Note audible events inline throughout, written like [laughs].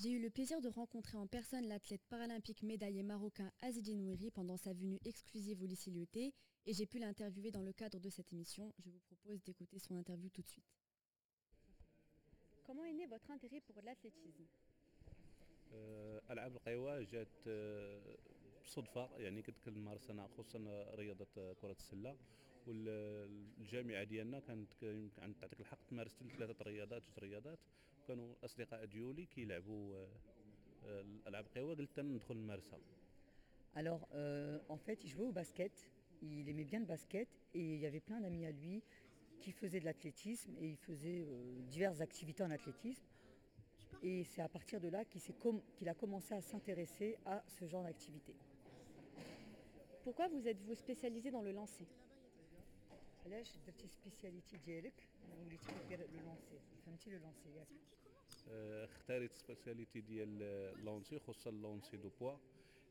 J'ai eu le plaisir de rencontrer en personne l'athlète paralympique médaillé marocain Azidine Ouiri pendant sa venue exclusive au lycée Lyoté et j'ai pu l'interviewer dans le cadre de cette émission. Je vous propose d'écouter son interview tout de suite. Comment est né votre intérêt pour l'athlétisme العاب القوى جات بصدفه يعني كنت كنمارس انا خصوصا رياضه كره السله والجامعه ديالنا كانت كانت تعطيك الحق تمارس ثلاثه رياضات جوج رياضات كانوا الاصدقاء ديولي كيلعبوا الالعاب القوى قلت ندخل نمارسها Alors, euh, en fait, il jouait au basket. Il aimait bien le basket et il y avait plein d'amis à lui qui faisaient de l'athlétisme et il faisait euh, diverses activités en athlétisme. Et c'est à partir de là qu'il com qu a commencé à s'intéresser à ce genre d'activité. Pourquoi vous êtes-vous spécialisé dans le lancer لو لونسي فهمتي لو لونسي ياك اختاريت سبيسياليتي ديال لونسي خصوصا لونسي دو بوا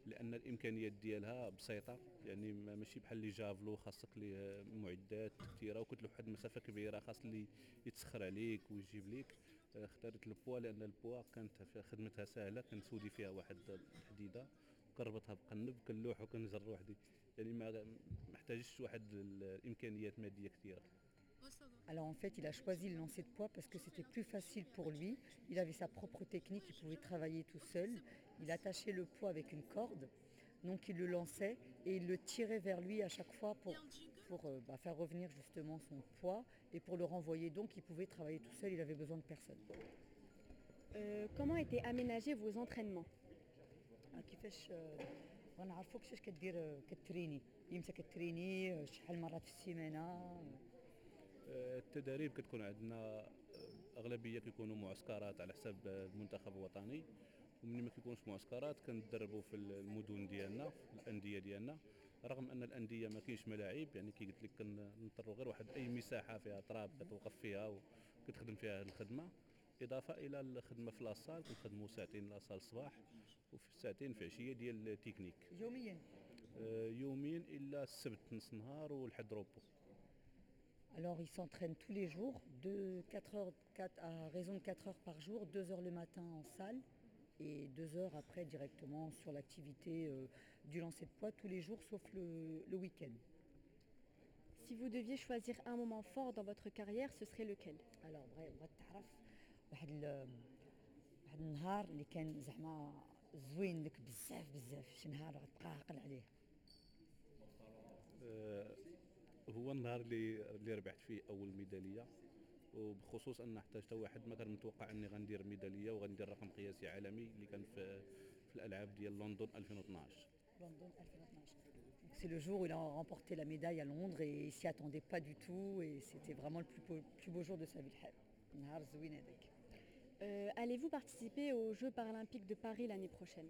لأن الإمكانيات ديالها بسيطة. يعني ماشي بحال لي جافلو خاصك ليه معدات كثيره وكتلوح واحد المسافه كبيرة خاص اللي يتسخر عليك ويجيب ليك. اختاريت البوا لأن البوا كانت خدمتها سهلة كنسودي فيها واحد الحديدة وكنربطها بقنب كنلوح وكنجر وحدي. يعني ما محتاجش واحد الإمكانيات مادية كثيره Alors en fait, il a choisi le lancer de poids parce que c'était plus facile pour lui. Il avait sa propre technique, il pouvait travailler tout seul. Il attachait le poids avec une corde, donc il le lançait et il le tirait vers lui à chaque fois pour, pour euh, bah, faire revenir justement son poids et pour le renvoyer. Donc il pouvait travailler tout seul, il avait besoin de personne. Euh, comment étaient aménagés vos entraînements? التدريب كتكون عندنا أغلبية كيكونوا معسكرات على حساب المنتخب الوطني ومن ما كيكونش معسكرات كندربوا في المدن ديالنا في الأندية ديالنا. رغم أن الأندية ما كاينش ملاعب يعني كي قلت لك كنضطروا غير واحد أي مساحة فيها تراب كتوقف فيها وكتخدم فيها الخدمة. إضافة إلى الخدمة في لاصال كنخدموا ساعتين لاصال الصباح وفي ساعتين في عشية ديال التكنيك. يوميا؟ يوميا إلا السبت نص نهار والحد روبو Alors ils s'entraînent tous les jours, de 4 à raison de 4 heures par jour, 2 heures le matin en salle et 2 heures après directement sur l'activité euh, du lancer de poids tous les jours sauf le, week-end. Si vous deviez choisir un moment fort dans votre carrière, ce serait lequel? Alors, euh, هو النهار اللي اللي ربحت فيه اول ميداليه وبخصوص ان حتى حتى واحد ما كان متوقع اني غندير ميداليه وغندير رقم قياسي عالمي اللي كان في في الالعاب ديال لندن 2012 London 2012. C'est le jour où il a remporté la médaille à Londres et il s'y attendait pas du tout et c'était vraiment le plus beau, plus beau jour de sa vie. نهار زوين هذاك. Euh, Allez-vous participer aux Jeux paralympiques de Paris l'année prochaine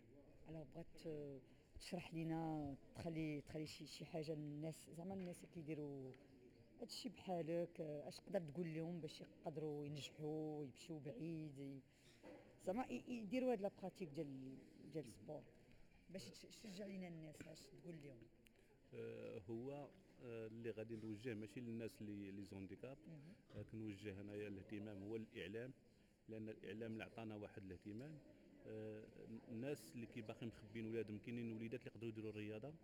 بغيت آه، تشرح لينا تخلي تخلي شي شي حاجة للناس زعما الناس اللي كيديروا هادشي بحالك آه، اش تقدر تقول لهم باش يقدروا ينجحوا يمشيو بعيد زعما يديروا هاد لا براتيك ديال ديال السبور باش تش- تشجع لينا الناس اش تقول لهم؟ آه، هو آه، اللي غادي نوجه ماشي للناس اللي لي زونديكاب. آه، كنوجه هنايا الاهتمام هو الإعلام لأن الإعلام اللي عطانا واحد الاهتمام. الناس اللي كي باقي مخبين ولادهم كاينين وليدات اللي يقدروا يديروا الرياضه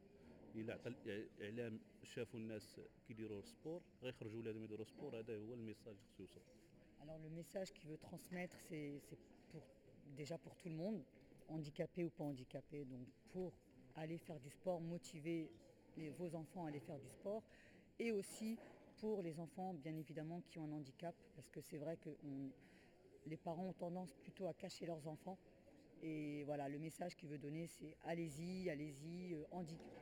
الا عطى الاعلام شافوا الناس كيديروا سبور غيخرجوا ولادهم يديروا سبور هذا هو الميساج اللي خصو يوصل Alors le message qu'il veut transmettre, c'est c'est pour, déjà pour tout le monde, handicapé ou pas handicapé. Donc pour aller faire du sport, motiver les- vos enfants à aller faire du sport. Et aussi pour les enfants, bien évidemment, qui ont un handicap. Parce que c'est vrai que on- les parents ont tendance plutôt à cacher leurs enfants. et voilà, le message qu'il veut donner, c'est allez-y, allez-y, euh,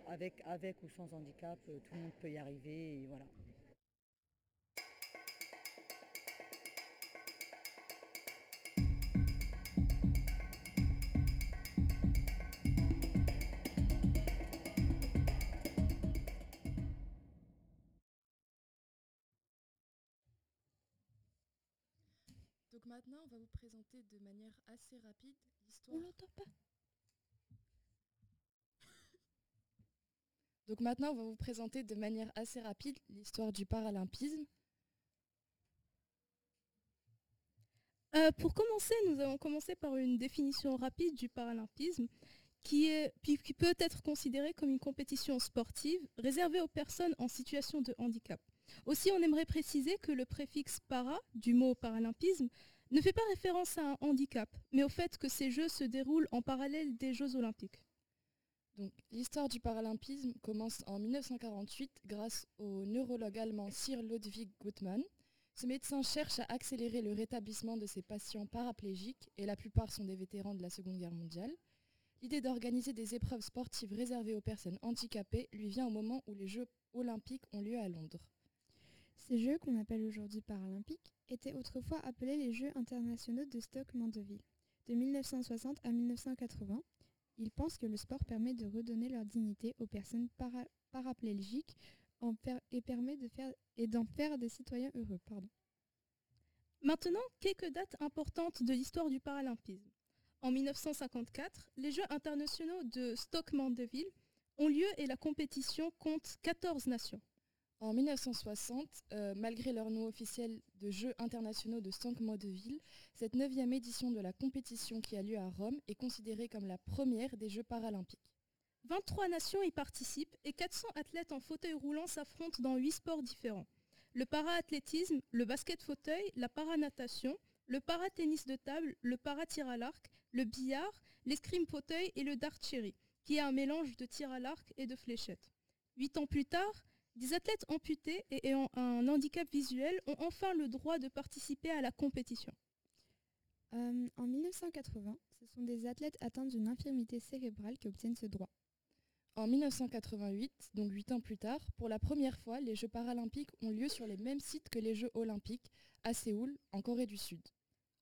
avec, ou sans handicap, euh, tout le monde peut y arriver. Voilà. Maintenant, on va vous présenter de manière assez rapide l'histoire. pas. [laughs] Donc maintenant, on va vous présenter de manière assez rapide l'histoire du paralympisme. Euh, pour commencer, nous allons commencer par une définition rapide du paralympisme qui, qui peut être considérée comme une compétition sportive réservée aux personnes en situation de handicap. Aussi, on aimerait préciser que le préfixe para du mot paralympisme ne fait pas référence à un handicap, mais au fait que ces Jeux se déroulent en parallèle des Jeux olympiques. L'histoire du paralympisme commence en 1948 grâce au neurologue allemand Sir Ludwig Gutmann. Ce médecin cherche à accélérer le rétablissement de ses patients paraplégiques, et la plupart sont des vétérans de la Seconde Guerre mondiale. L'idée d'organiser des épreuves sportives réservées aux personnes handicapées lui vient au moment où les Jeux olympiques ont lieu à Londres. Ces Jeux, qu'on appelle aujourd'hui paralympiques, étaient autrefois appelés les Jeux internationaux de Stoke-Mandeville. De 1960 à 1980, ils pensent que le sport permet de redonner leur dignité aux personnes paraplégiques et permet de faire d'en faire des citoyens heureux. Maintenant, quelques dates importantes de l'histoire du paralympisme. En 1954, les Jeux internationaux de Stoke-Mandeville ont lieu et la compétition compte 14 nations. En 1960, euh, malgré leur nom officiel de Jeux internationaux de Stoke-Mandeville, cette neuvième édition de la compétition qui a lieu à Rome est considérée comme la première des Jeux paralympiques. 23 nations y participent et 400 athlètes en fauteuil roulant s'affrontent dans 8 sports différents. Le para-athlétisme, le basket fauteuil, la para-natation, le para-tennis de table, le para-tir à l'arc, le billard, l'escrime fauteuil et le dart cherry, qui est un mélange de tir à l'arc et de fléchettes. Huit ans plus tard, des athlètes amputés et ayant un handicap visuel ont enfin le droit de participer à la compétition. Euh, en 1980, ce sont des athlètes atteints d'une infirmité cérébrale qui obtiennent ce droit. En 1988, donc huit ans plus tard, pour la première fois, les Jeux paralympiques ont lieu sur les mêmes sites que les Jeux olympiques, à Séoul, en Corée du Sud.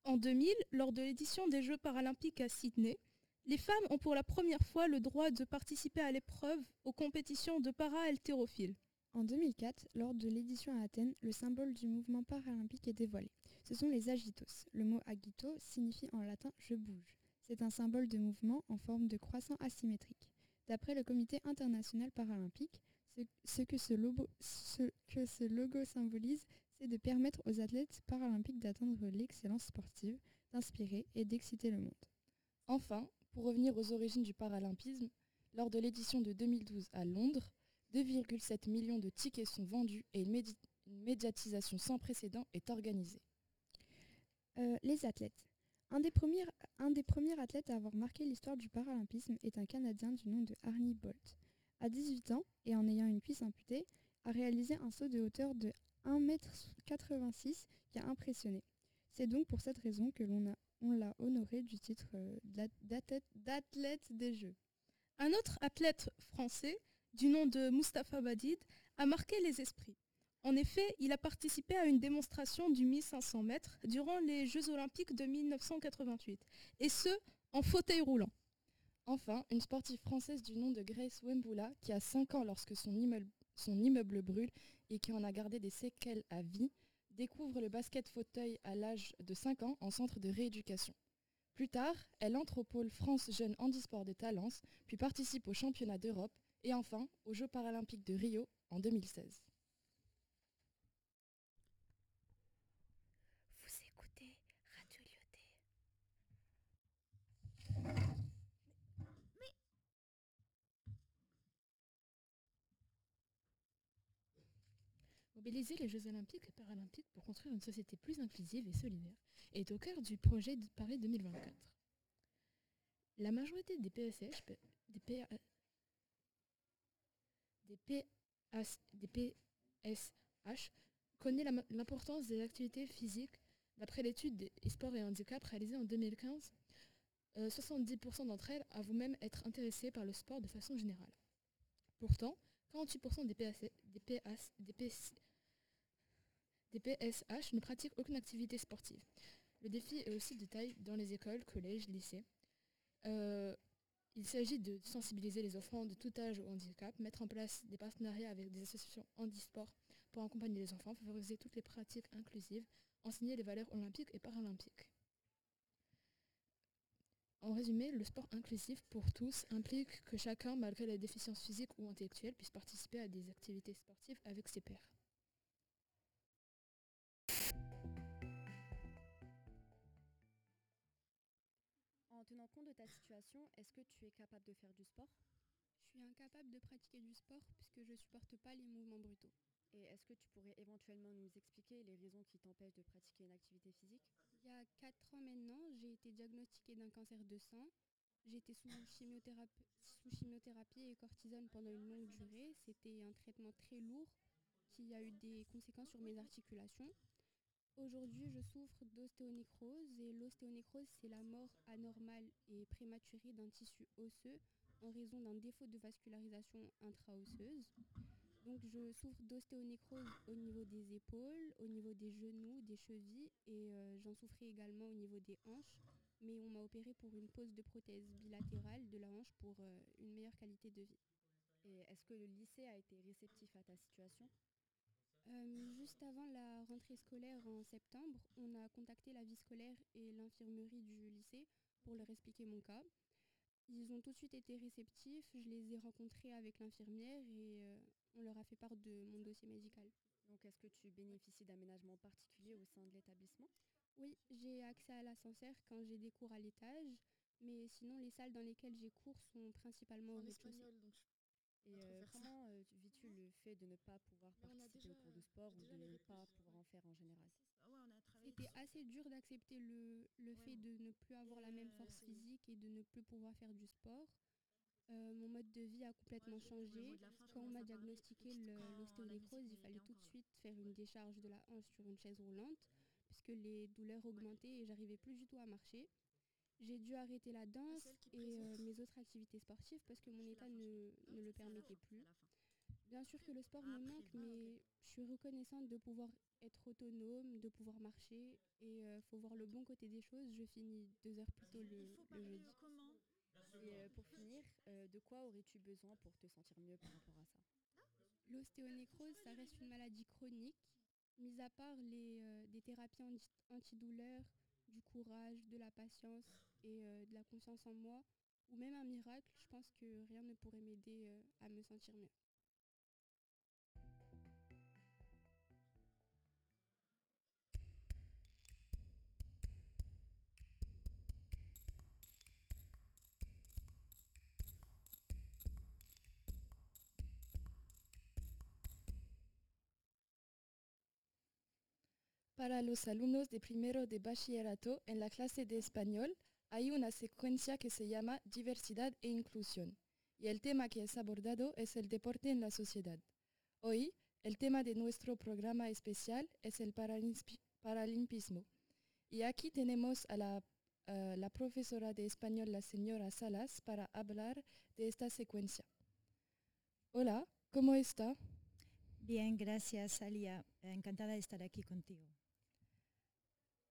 En 2000, lors de l'édition des Jeux paralympiques à Sydney, les femmes ont pour la première fois le droit de participer à l'épreuve aux compétitions de para-haltérophiles. En 2004, lors de l'édition à Athènes, le symbole du mouvement paralympique est dévoilé. Ce sont les agitos. Le mot agito signifie en latin je bouge. C'est un symbole de mouvement en forme de croissant asymétrique. D'après le comité international paralympique, ce, que ce, logo, symbolise, c'est de permettre aux athlètes paralympiques d'atteindre l'excellence sportive, d'inspirer et d'exciter le monde. Enfin, pour revenir aux origines du paralympisme, lors de l'édition de 2012 à Londres, 2,7 millions de tickets sont vendus et une, médiatisation sans précédent est organisée. Euh, les athlètes. Un des, premiers, athlètes à avoir marqué l'histoire du paralympisme est un Canadien du nom de Arnie Bolt. À 18 ans, et en ayant une cuisse amputée, a réalisé un saut de hauteur de 1m86 qui a impressionné. C'est donc pour cette raison que l'on l'a honoré du titre euh, d'athlète des Jeux. Un autre athlète français du nom de Mustapha Badid, a marqué les esprits. En effet, il a participé à une démonstration du 1500 mètres durant les Jeux olympiques de 1988, et ce, en fauteuil roulant. Enfin, une sportive française du nom de Grace Wembula, qui a 5 ans lorsque son immeuble, brûle et qui en a gardé des séquelles à vie, découvre le basket fauteuil à l'âge de 5 ans en centre de rééducation. Plus tard, elle entre au pôle France Jeunes Handisport de Talence, puis participe au championnat d'Europe et enfin aux Jeux paralympiques de Rio en 2016. Vous écoutez Radio Lyoté. Mobiliser les Jeux olympiques et paralympiques pour construire une société plus inclusive et solidaire est au cœur du projet de Paris 2024. La majorité des PSH, des des, PSH connaît l'importance des activités physiques. D'après l'étude des sports et handicap réalisée en 2015, 70% euh, d'entre elles avouent même être intéressées par le sport de façon générale. Pourtant, 48% des, des, PSH ne pratiquent aucune activité sportive. Le défi est aussi de taille dans les écoles, collèges, lycées. Euh, il s'agit de sensibiliser les enfants de tout âge au handicap, mettre en place des partenariats avec des associations handisport pour accompagner les enfants, favoriser toutes les pratiques inclusives, enseigner les valeurs olympiques et paralympiques. En résumé, le sport inclusif pour tous implique que chacun, malgré les déficiences physiques ou intellectuelles, puisse participer à des activités sportives avec ses pairs. Compte de ta situation, est-ce que tu es capable de faire du sport? Je suis incapable de pratiquer du sport puisque je ne supporte pas les mouvements brutaux. Et est-ce que tu pourrais éventuellement nous expliquer les raisons qui t'empêchent de pratiquer une activité physique? Il y a 4 ans maintenant, j'ai été diagnostiquée d'un cancer de sang. J'ai été sous chimiothérapie, sous chimiothérapie et cortisone pendant une longue durée. C'était un traitement très lourd qui a eu des conséquences sur mes articulations. Aujourd'hui, je souffre d'ostéonécrose et l'ostéonécrose, c'est la mort anormale et prématurée d'un tissu osseux en raison d'un défaut de vascularisation intra-osseuse. Donc je souffre d'ostéonécrose au niveau des épaules, au niveau des genoux, des chevilles et euh, j'en souffrais également au niveau des hanches. Mais on m'a opéré pour une pose de prothèse bilatérale de la hanche pour euh, une meilleure qualité de vie. Et est-ce que le lycée a été réceptif à ta situation? Euh, juste avant la rentrée scolaire en septembre, on a contacté la vie scolaire et l'infirmerie du lycée pour leur expliquer mon cas. Ils ont tout de suite été réceptifs, je les ai rencontrés avec l'infirmière et euh, on leur a fait part de mon dossier médical. Donc est-ce que tu bénéficies d'aménagements particuliers au sein de l'établissement? Oui, j'ai accès à l'ascenseur quand j'ai des cours à l'étage, mais sinon les salles dans lesquelles j'ai cours sont principalement au rez-de-chaussée. Et euh, comment euh, vis-tu le fait de ne pas pouvoir participer au cours de sport ou de ne pas pouvoir en faire en général? C'était assez dur d'accepter le, le fait de ne plus avoir la même force physique et de ne plus pouvoir faire du sport. Euh, mon mode de vie a complètement changé. Quand on m'a diagnostiqué l'ostéonécrose, il fallait tout de suite faire une décharge de la hanche sur une chaise roulante puisque les douleurs augmentaient et j'arrivais plus du tout à marcher. J'ai dû arrêter la danse et euh, activités sportives parce que mon état ne, ne le permettait plus. Bien sûr que le sport me manque, mais je suis reconnaissante de pouvoir être autonome, de pouvoir marcher et il faut voir le bon côté des choses. Je finis deux heures plus tôt le, le jeudi. Et euh, pour finir, euh, de quoi aurais-tu besoin pour te sentir mieux par rapport à ça? L'ostéonécrose, ça reste une maladie chronique. Mis à part les, euh, des thérapies anti- antidouleurs, du courage, de la patience et euh, de la confiance en moi, ou même un miracle, je pense que rien ne pourrait m'aider euh, à me sentir mieux. Para los alumnos de primero de bachillerato en la clase de español hay una secuencia que se llama diversidad e inclusión y el tema que es abordado es el deporte en la sociedad. Hoy el tema de nuestro programa especial es el paralimpi- paralimpismo y aquí tenemos a la, profesora de español, la señora Salas, para hablar de esta secuencia. Hola, ¿cómo está? Bien, gracias, Alia. Encantada de estar aquí contigo.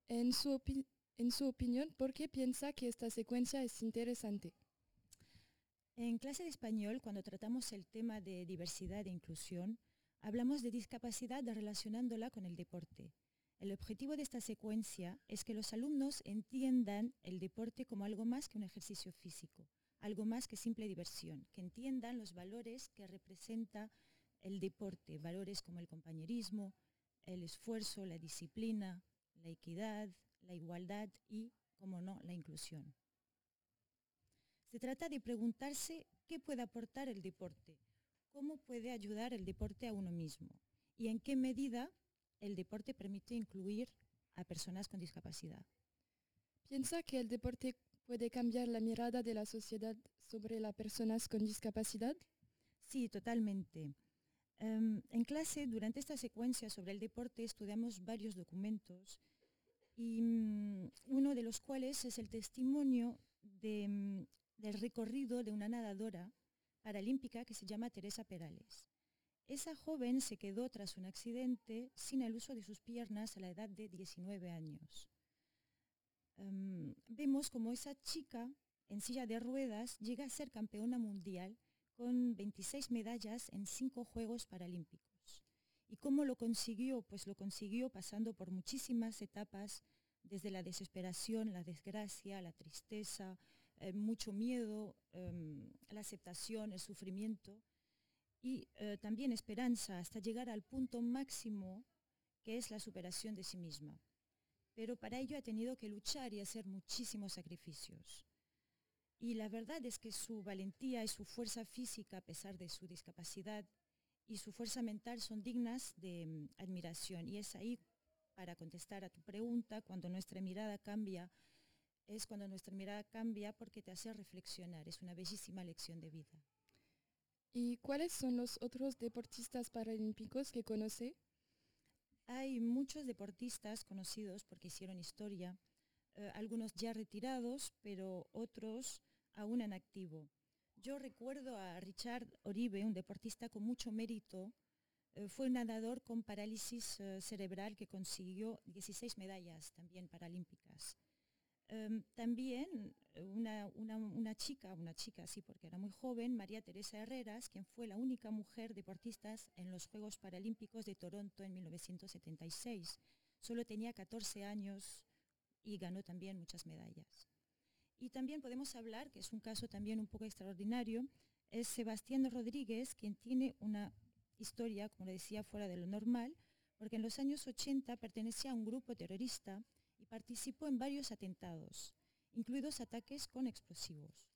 En su, en su opinión, ¿por qué piensa que esta secuencia es interesante? En clase de español, cuando tratamos el tema de diversidad e inclusión, hablamos de discapacidad relacionándola con el deporte. El objetivo de esta secuencia es que los alumnos entiendan el deporte como algo más que un ejercicio físico, algo más que simple diversión, que entiendan los valores que representa el deporte, valores como el compañerismo, el esfuerzo, la disciplina, la equidad, la igualdad y, como no, la inclusión. Se trata de preguntarse qué puede aportar el deporte, cómo puede ayudar el deporte a uno mismo y en qué medida el deporte permite incluir a personas con discapacidad. ¿Piensa que el deporte puede cambiar la mirada de la sociedad sobre las personas con discapacidad? Sí, totalmente. Em, en clase, durante esta secuencia sobre el deporte, estudiamos varios documentos y mm, uno de los cuales es el testimonio mm, del recorrido de una nadadora paralímpica que se llama Teresa Perales. Esa joven se quedó tras un accidente sin el uso de sus piernas a la edad de 19 años. Em, vemos como esa chica en silla de ruedas llega a ser campeona mundial con 26 medallas en cinco Juegos Paralímpicos. ¿Y cómo lo consiguió? Pues lo consiguió pasando por muchísimas etapas, desde la desesperación, la desgracia, la tristeza, eh, mucho miedo, em, la aceptación, el sufrimiento y eh, también esperanza hasta llegar al punto máximo que es la superación de sí misma. Pero para ello ha tenido que luchar y hacer muchísimos sacrificios. Y la verdad es que su valentía y su fuerza física, a pesar de su discapacidad, y su fuerza mental son dignas de mm, admiración. Y es ahí, para contestar a tu pregunta, cuando nuestra mirada cambia, es cuando nuestra mirada cambia porque te hace reflexionar. Es una bellísima lección de vida. ¿Y cuáles son los otros deportistas paralímpicos que conoce? Hay muchos deportistas conocidos porque hicieron historia, eh, algunos ya retirados, pero otros aún en activo. Yo recuerdo a Richard Oribe, un deportista con mucho mérito. Eh, fue un nadador con parálisis eh, cerebral que consiguió 16 medallas también paralímpicas. Em, también eh, una, una, chica, una chica sí porque era muy joven, María Teresa Herreras, quien fue la única mujer deportista en los Juegos Paralímpicos de Toronto en 1976. Solo tenía 14 años y ganó también muchas medallas. Y también podemos hablar, que es un caso también un poco extraordinario, es Sebastián Rodríguez, quien tiene una historia, como le decía, fuera de lo normal, porque en los años 80 pertenecía a un grupo terrorista y participó en varios atentados, incluidos ataques con explosivos.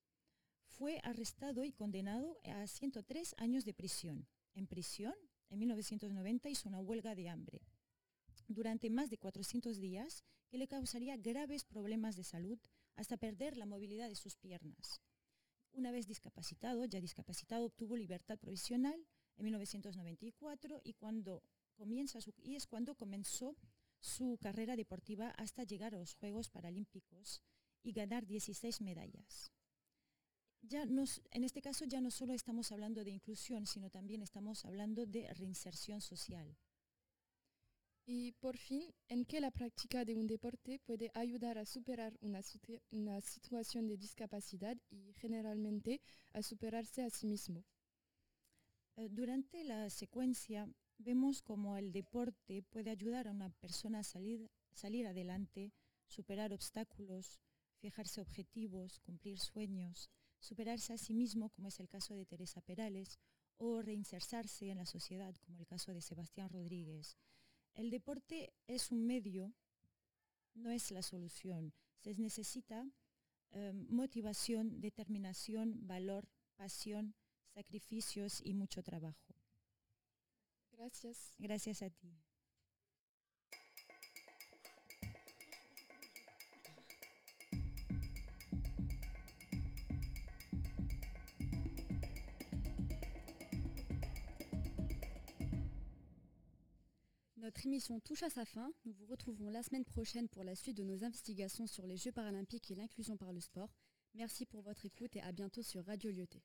Fue arrestado y condenado a 103 años de prisión. En prisión, en 1990 hizo una huelga de hambre durante más de 400 días que le causaría graves problemas de salud hasta perder la movilidad de sus piernas. Una vez discapacitado, ya discapacitado, obtuvo libertad provisional en 1994 y, cuando comienza y es cuando comenzó su carrera deportiva hasta llegar a los Juegos Paralímpicos y ganar 16 medallas. Ya en este caso ya no solo estamos hablando de inclusión, sino también estamos hablando de reinserción social. Y por fin, ¿en qué la práctica de un deporte puede ayudar a superar una, situación de discapacidad y generalmente a superarse a sí mismo? Eh, durante la secuencia vemos cómo el deporte puede ayudar a una persona a salir, adelante, superar obstáculos, fijarse objetivos, cumplir sueños, superarse a sí mismo, como es el caso de Teresa Perales, o reinsertarse en la sociedad, como el caso de Sebastián Rodríguez. El deporte es un medio, no es la solución. Se necesita em, motivación, determinación, valor, pasión, sacrificios y mucho trabajo. Gracias. Gracias a ti. Notre émission touche à sa fin. Nous vous retrouvons la semaine prochaine pour la suite de nos investigations sur les Jeux paralympiques et l'inclusion par le sport. Merci pour votre écoute et à bientôt sur Radio Lyoté.